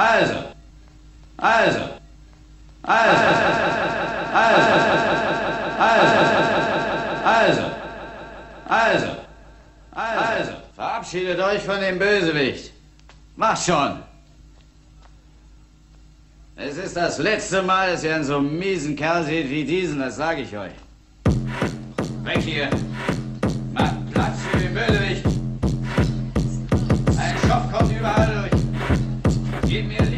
Also, also, also, also, also, also, also, also, verabschiedet euch von dem Bösewicht. Macht schon. Es ist das letzte Mal, dass ihr einen so miesen Kerl seht wie diesen, das sage ich euch. Weg hier. Macht Platz für den Bösewicht. Give me a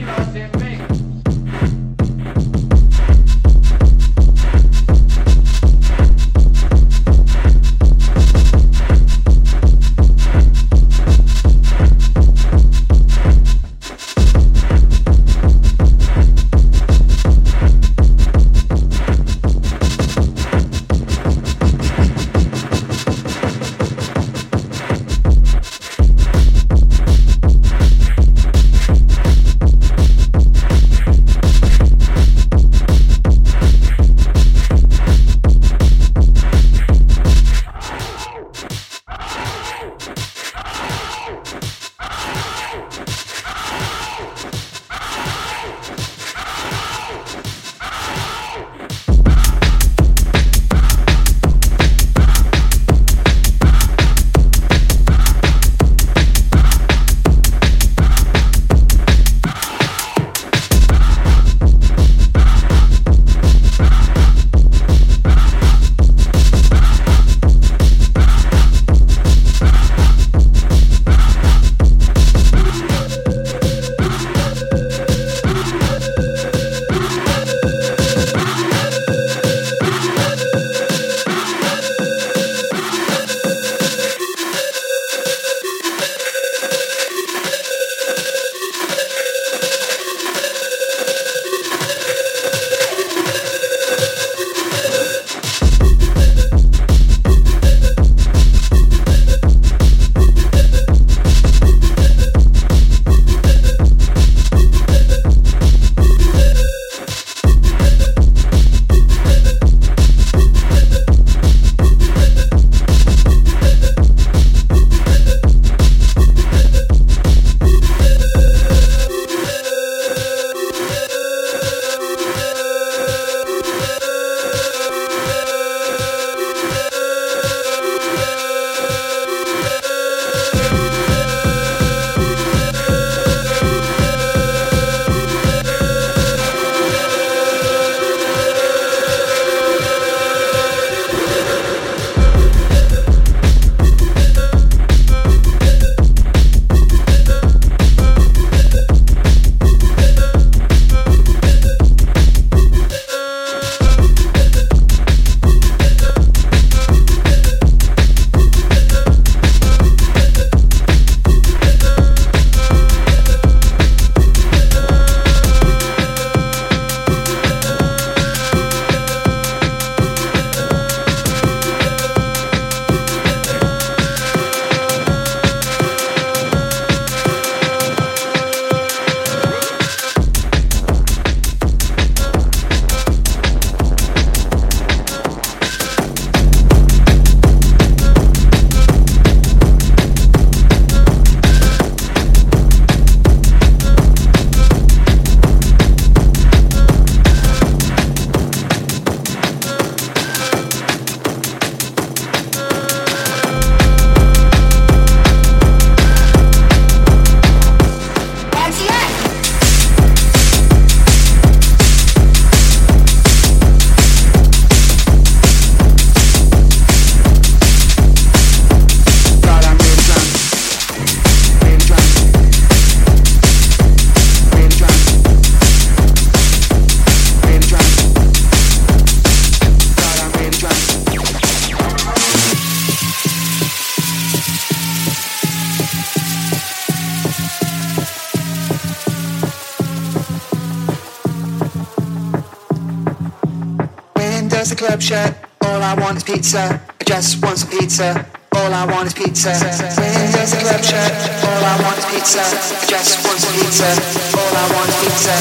herb shirt. All I want is pizza. I just want some pizza. All I want is pizza. There's a club shirt. All I want is pizza. I just want some pizza. All I want is pizza.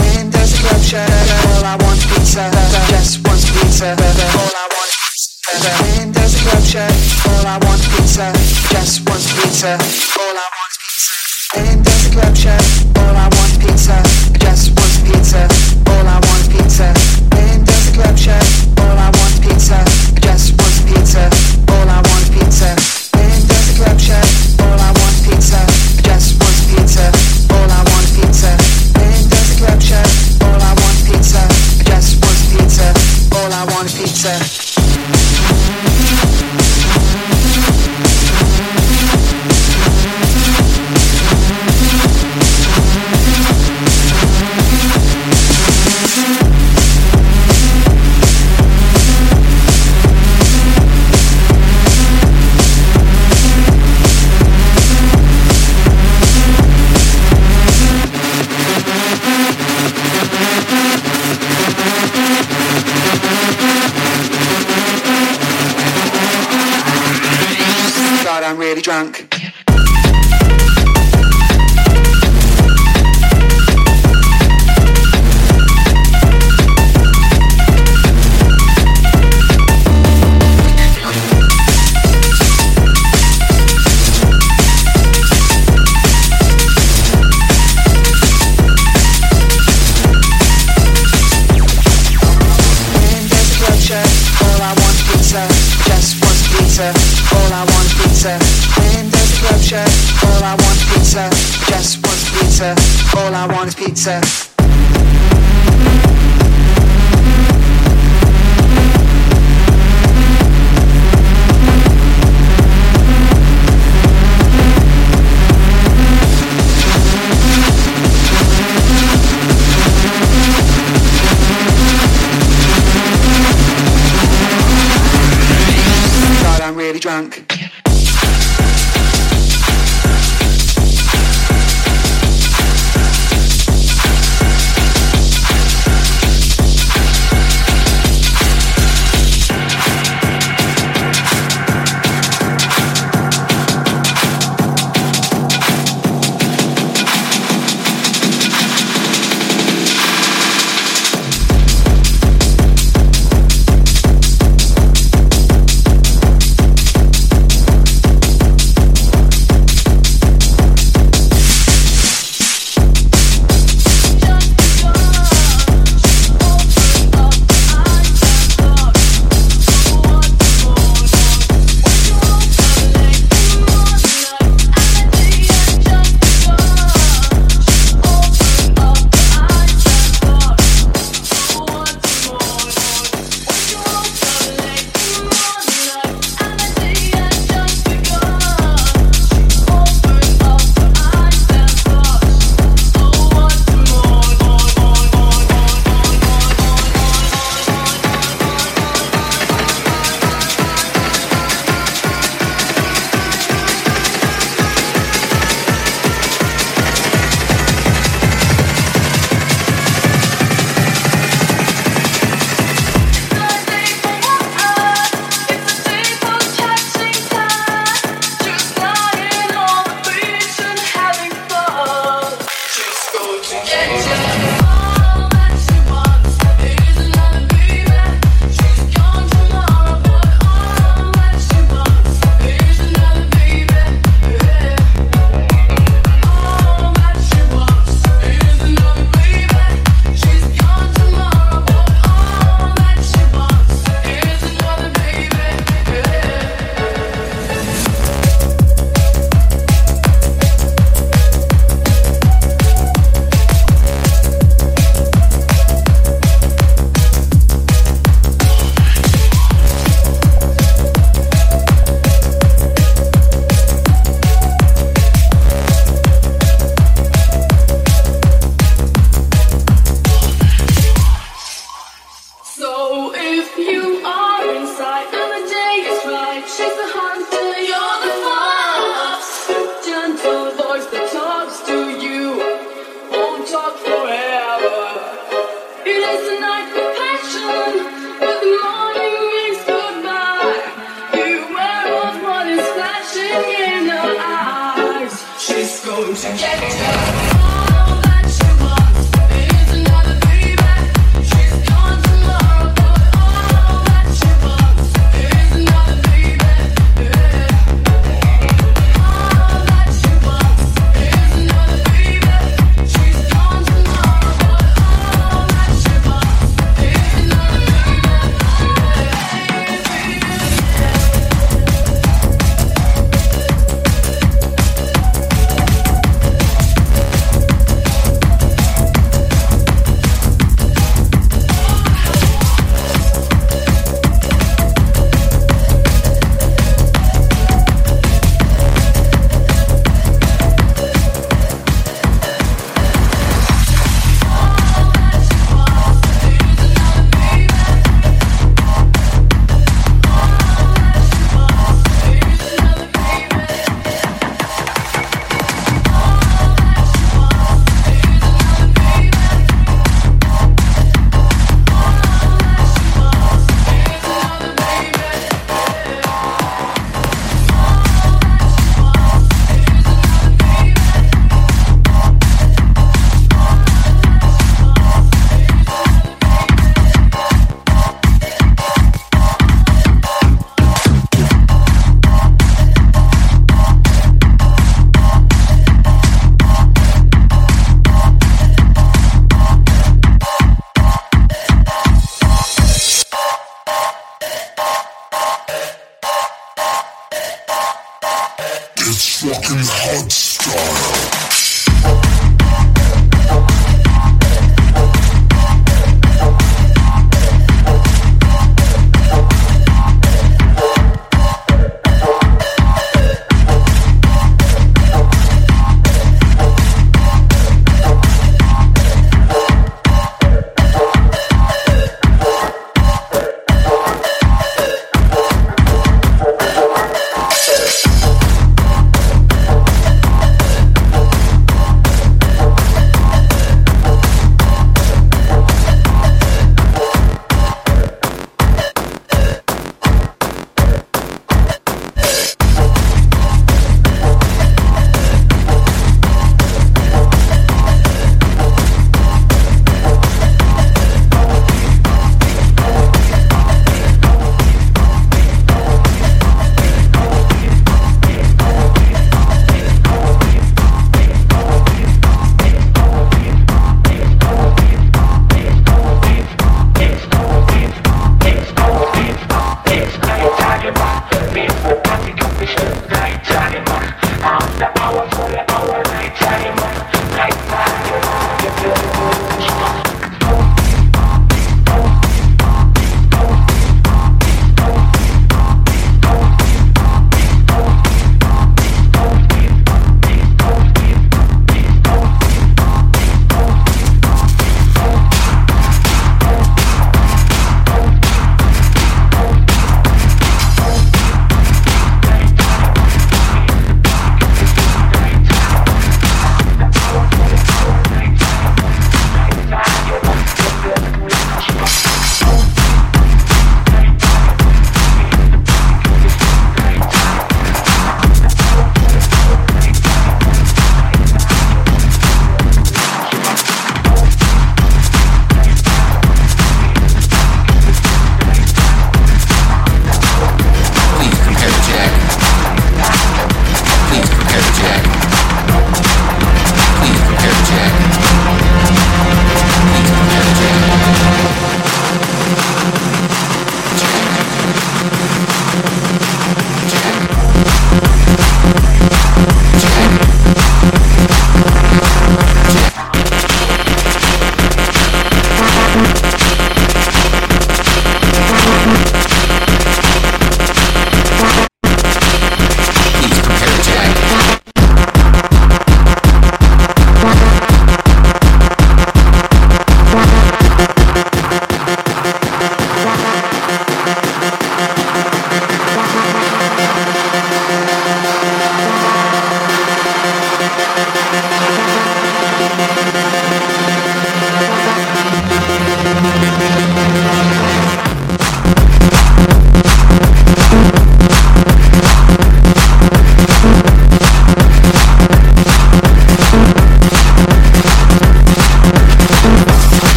Windows a. All I want is pizza. Just want some pizza. All I want is pizza. Windows a club shirt. All I want is pizza. Just want some pizza. All I want is pizza. Windows a club shirt. All I want is pizza. Just want some pizza. dancer. pizza.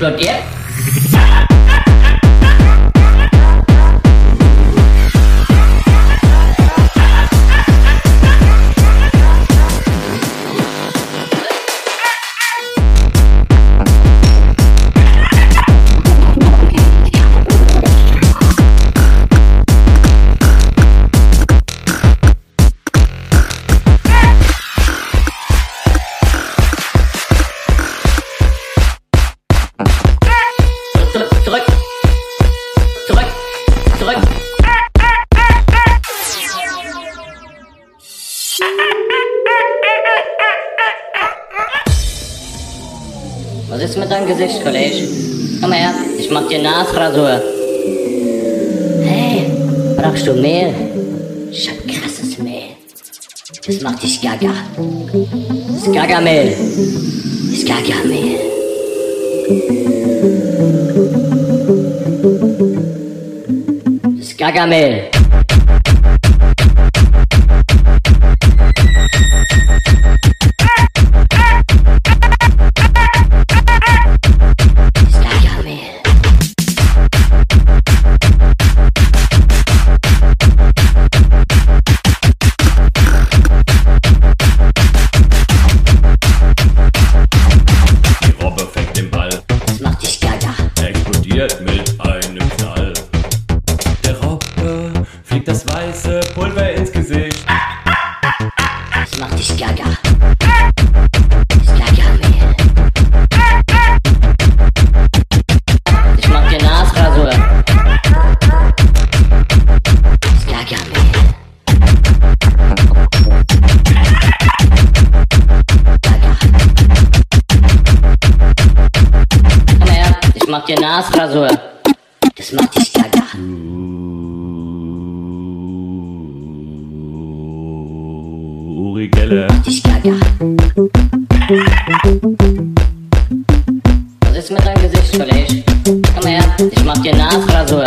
Plug it. Gamel. verkackte Nasrasur. Das macht dich gaga. Uri Geller. Macht dich gaga. Was ist mit deinem Gesicht, Kollege? Komm her, ich mach dir Nasrasur.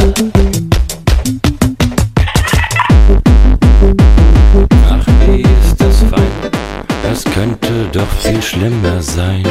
Ach, wie ist das fein? Das könnte doch viel schlimmer sein.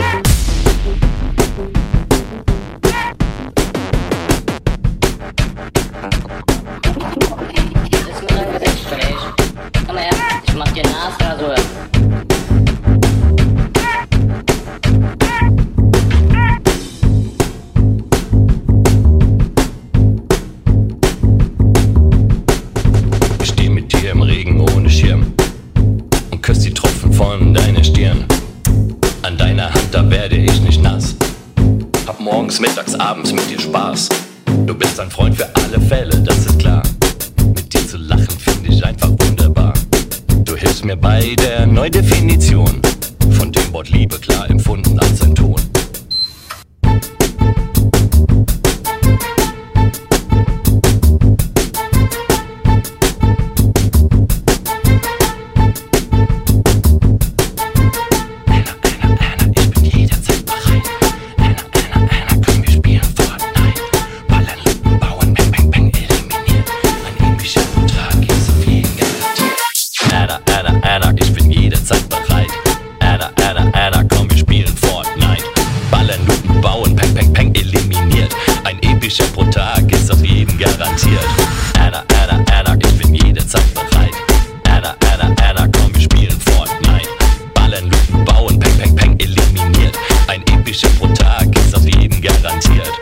präsentiert.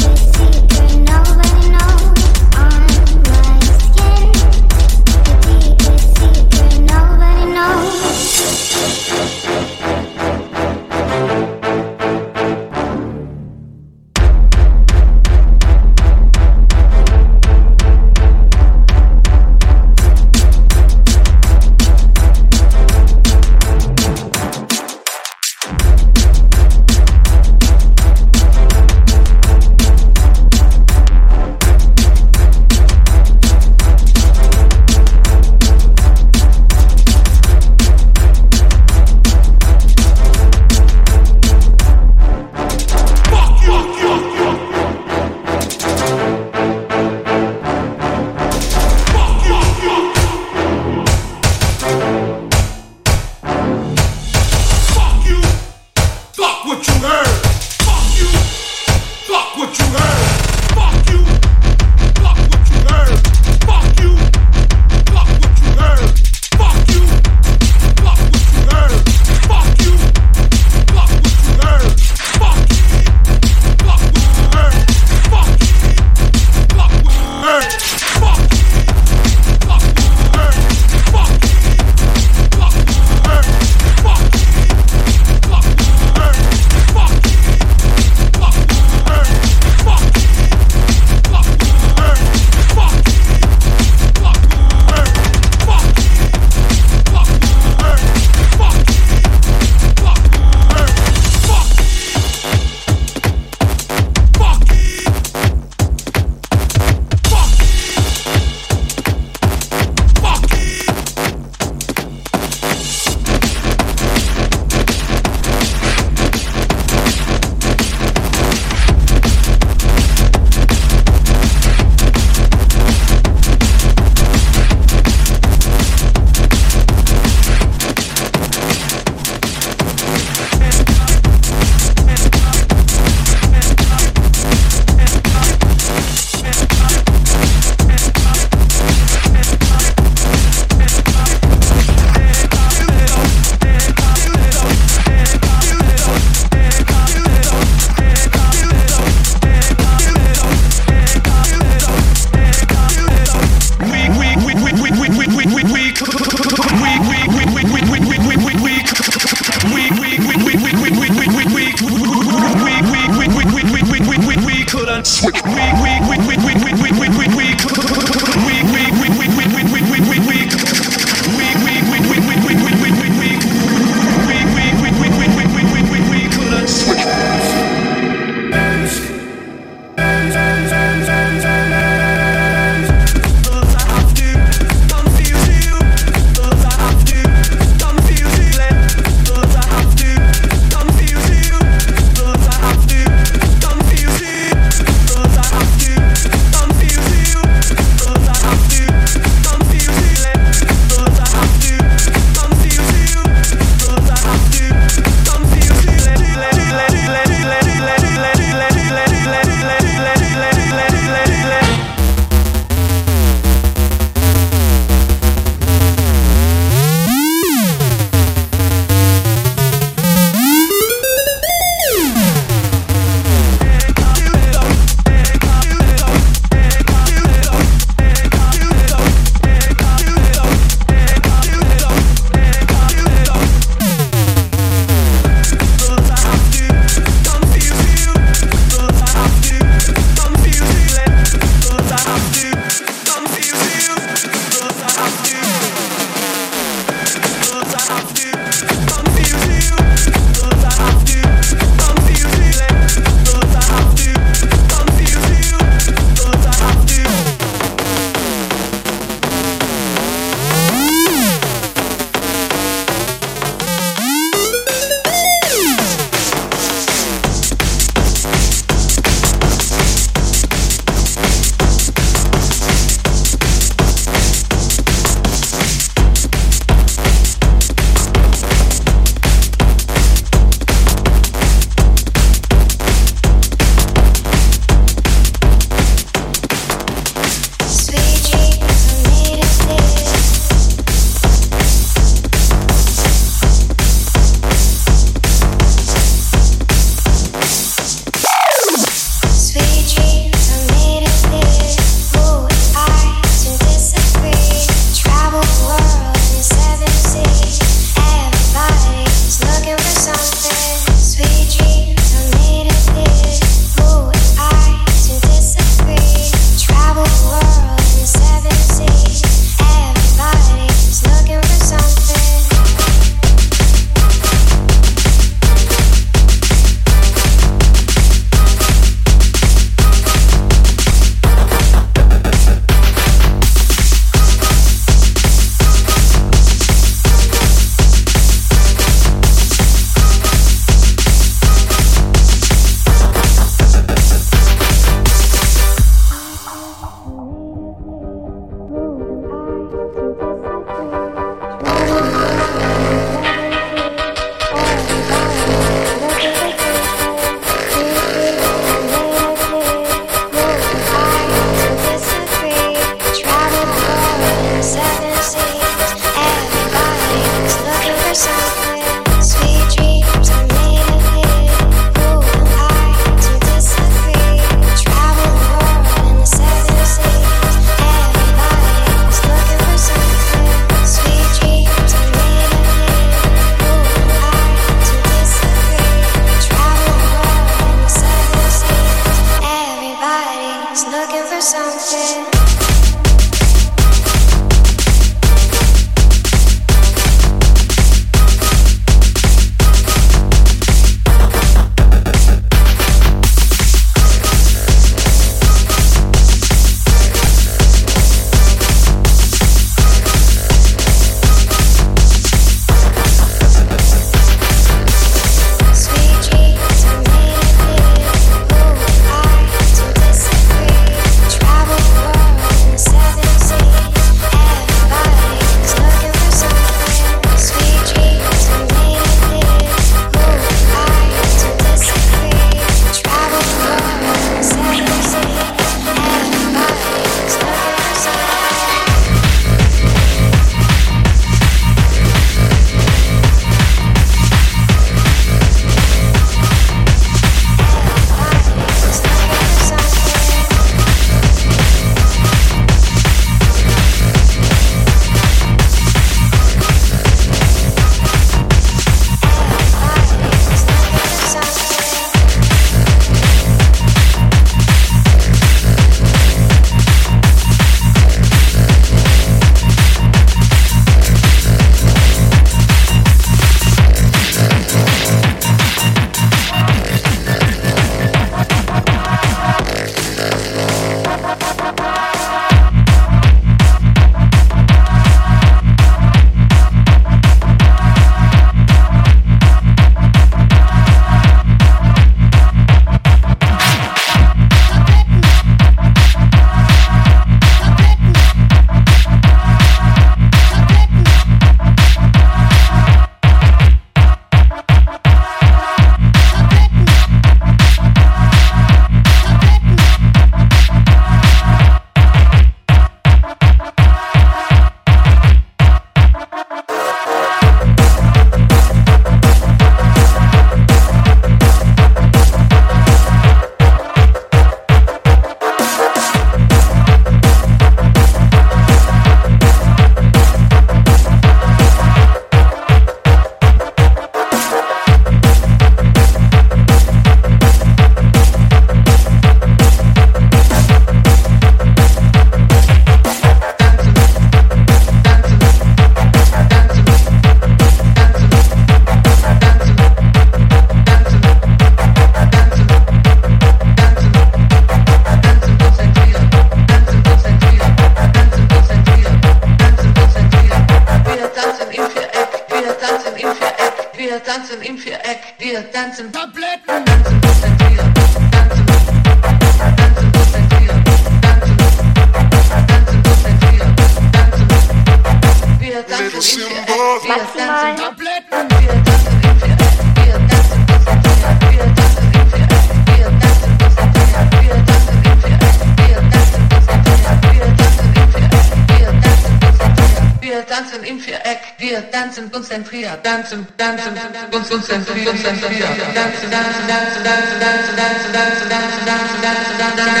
konzentriert, tanzen, tanzen, konzentriert, konzentriert, tanzen, tanzen, tanzen, tanzen, tanzen, tanzen, tanzen, tanzen, tanzen, tanzen, tanzen, tanzen,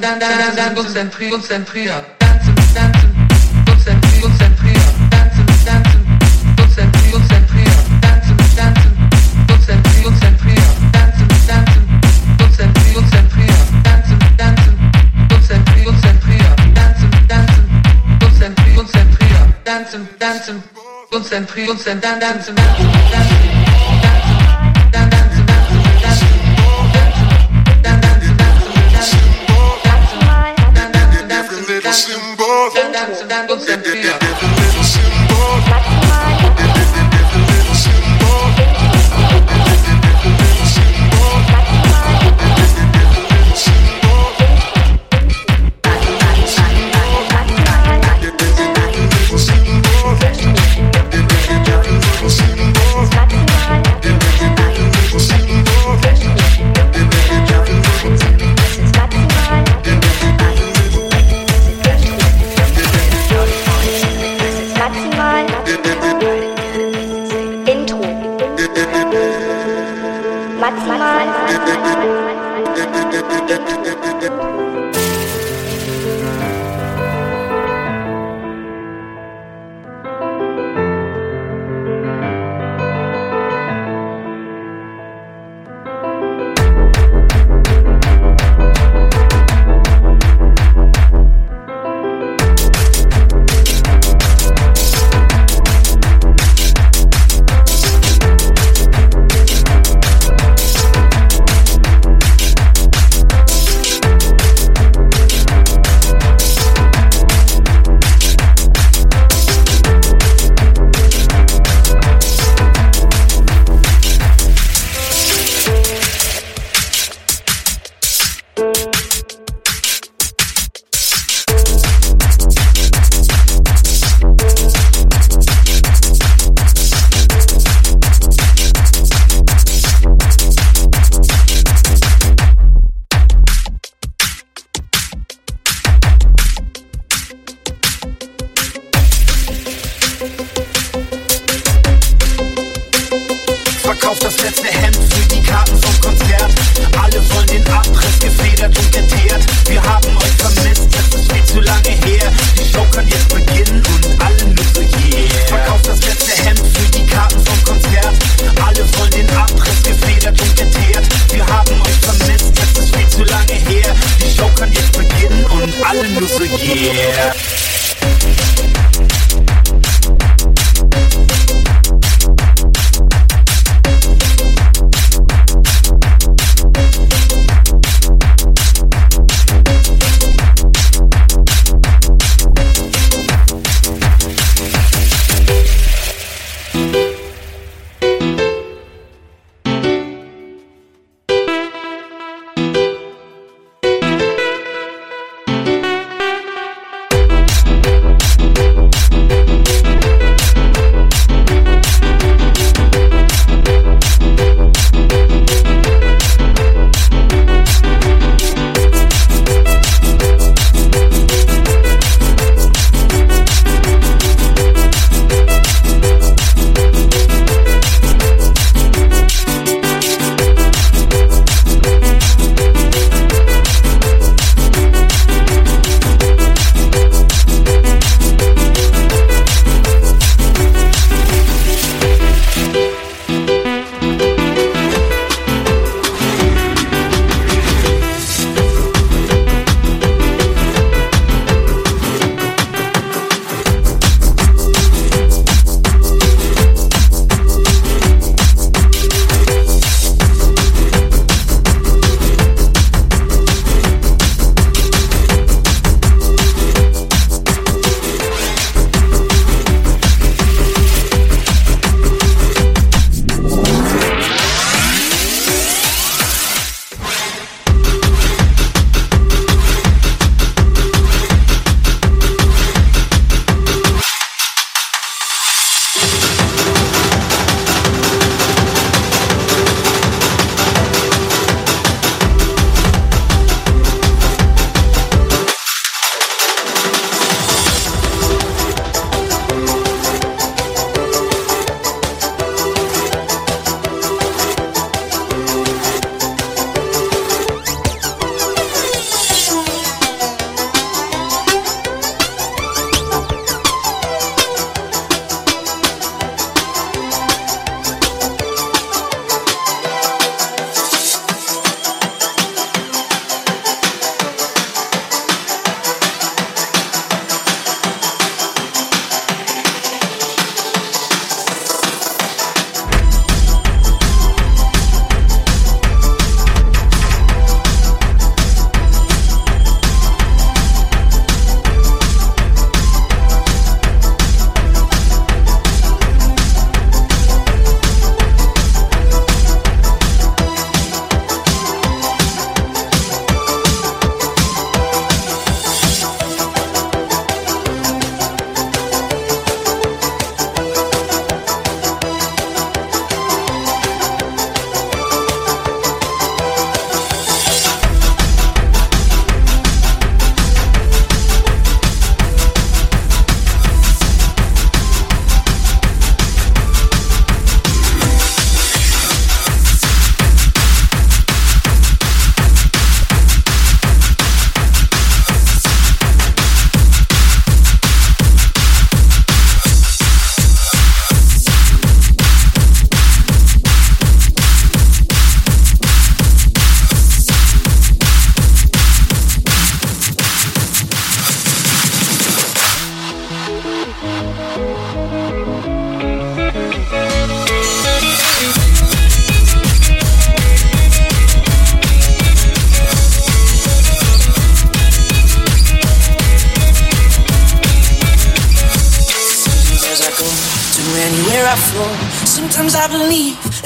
tanzen, tanzen, Konzentriert, konzentriert. tanzen, konzentrieren, dance, tanzen, dance, tanzen. dance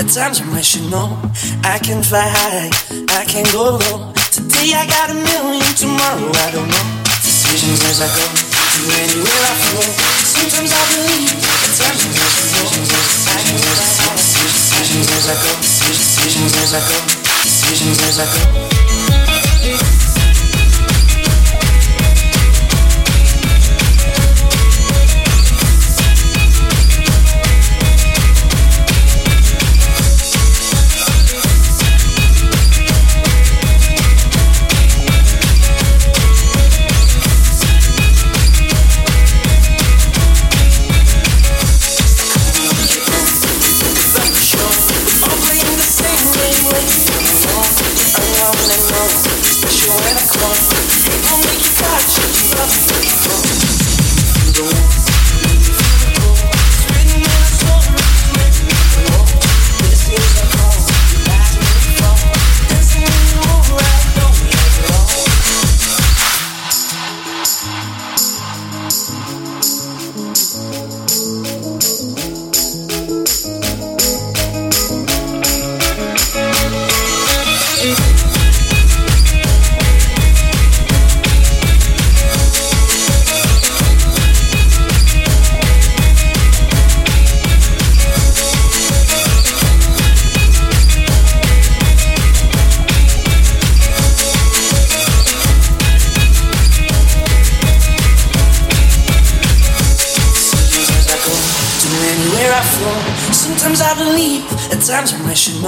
times I should know. I can fly high, I can go low. Today I got a million, tomorrow I don't know. Decisions as I go, to anywhere I flow. Sometimes I believe, at times I should know. I can fly high. Decisions as I go, decisions as I go, decisions as I go.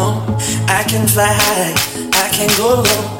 I. I can fly high, I can go low.